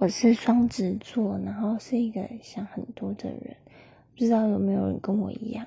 我是双子座然后是一个想很多的人不知道有没有人跟我一样。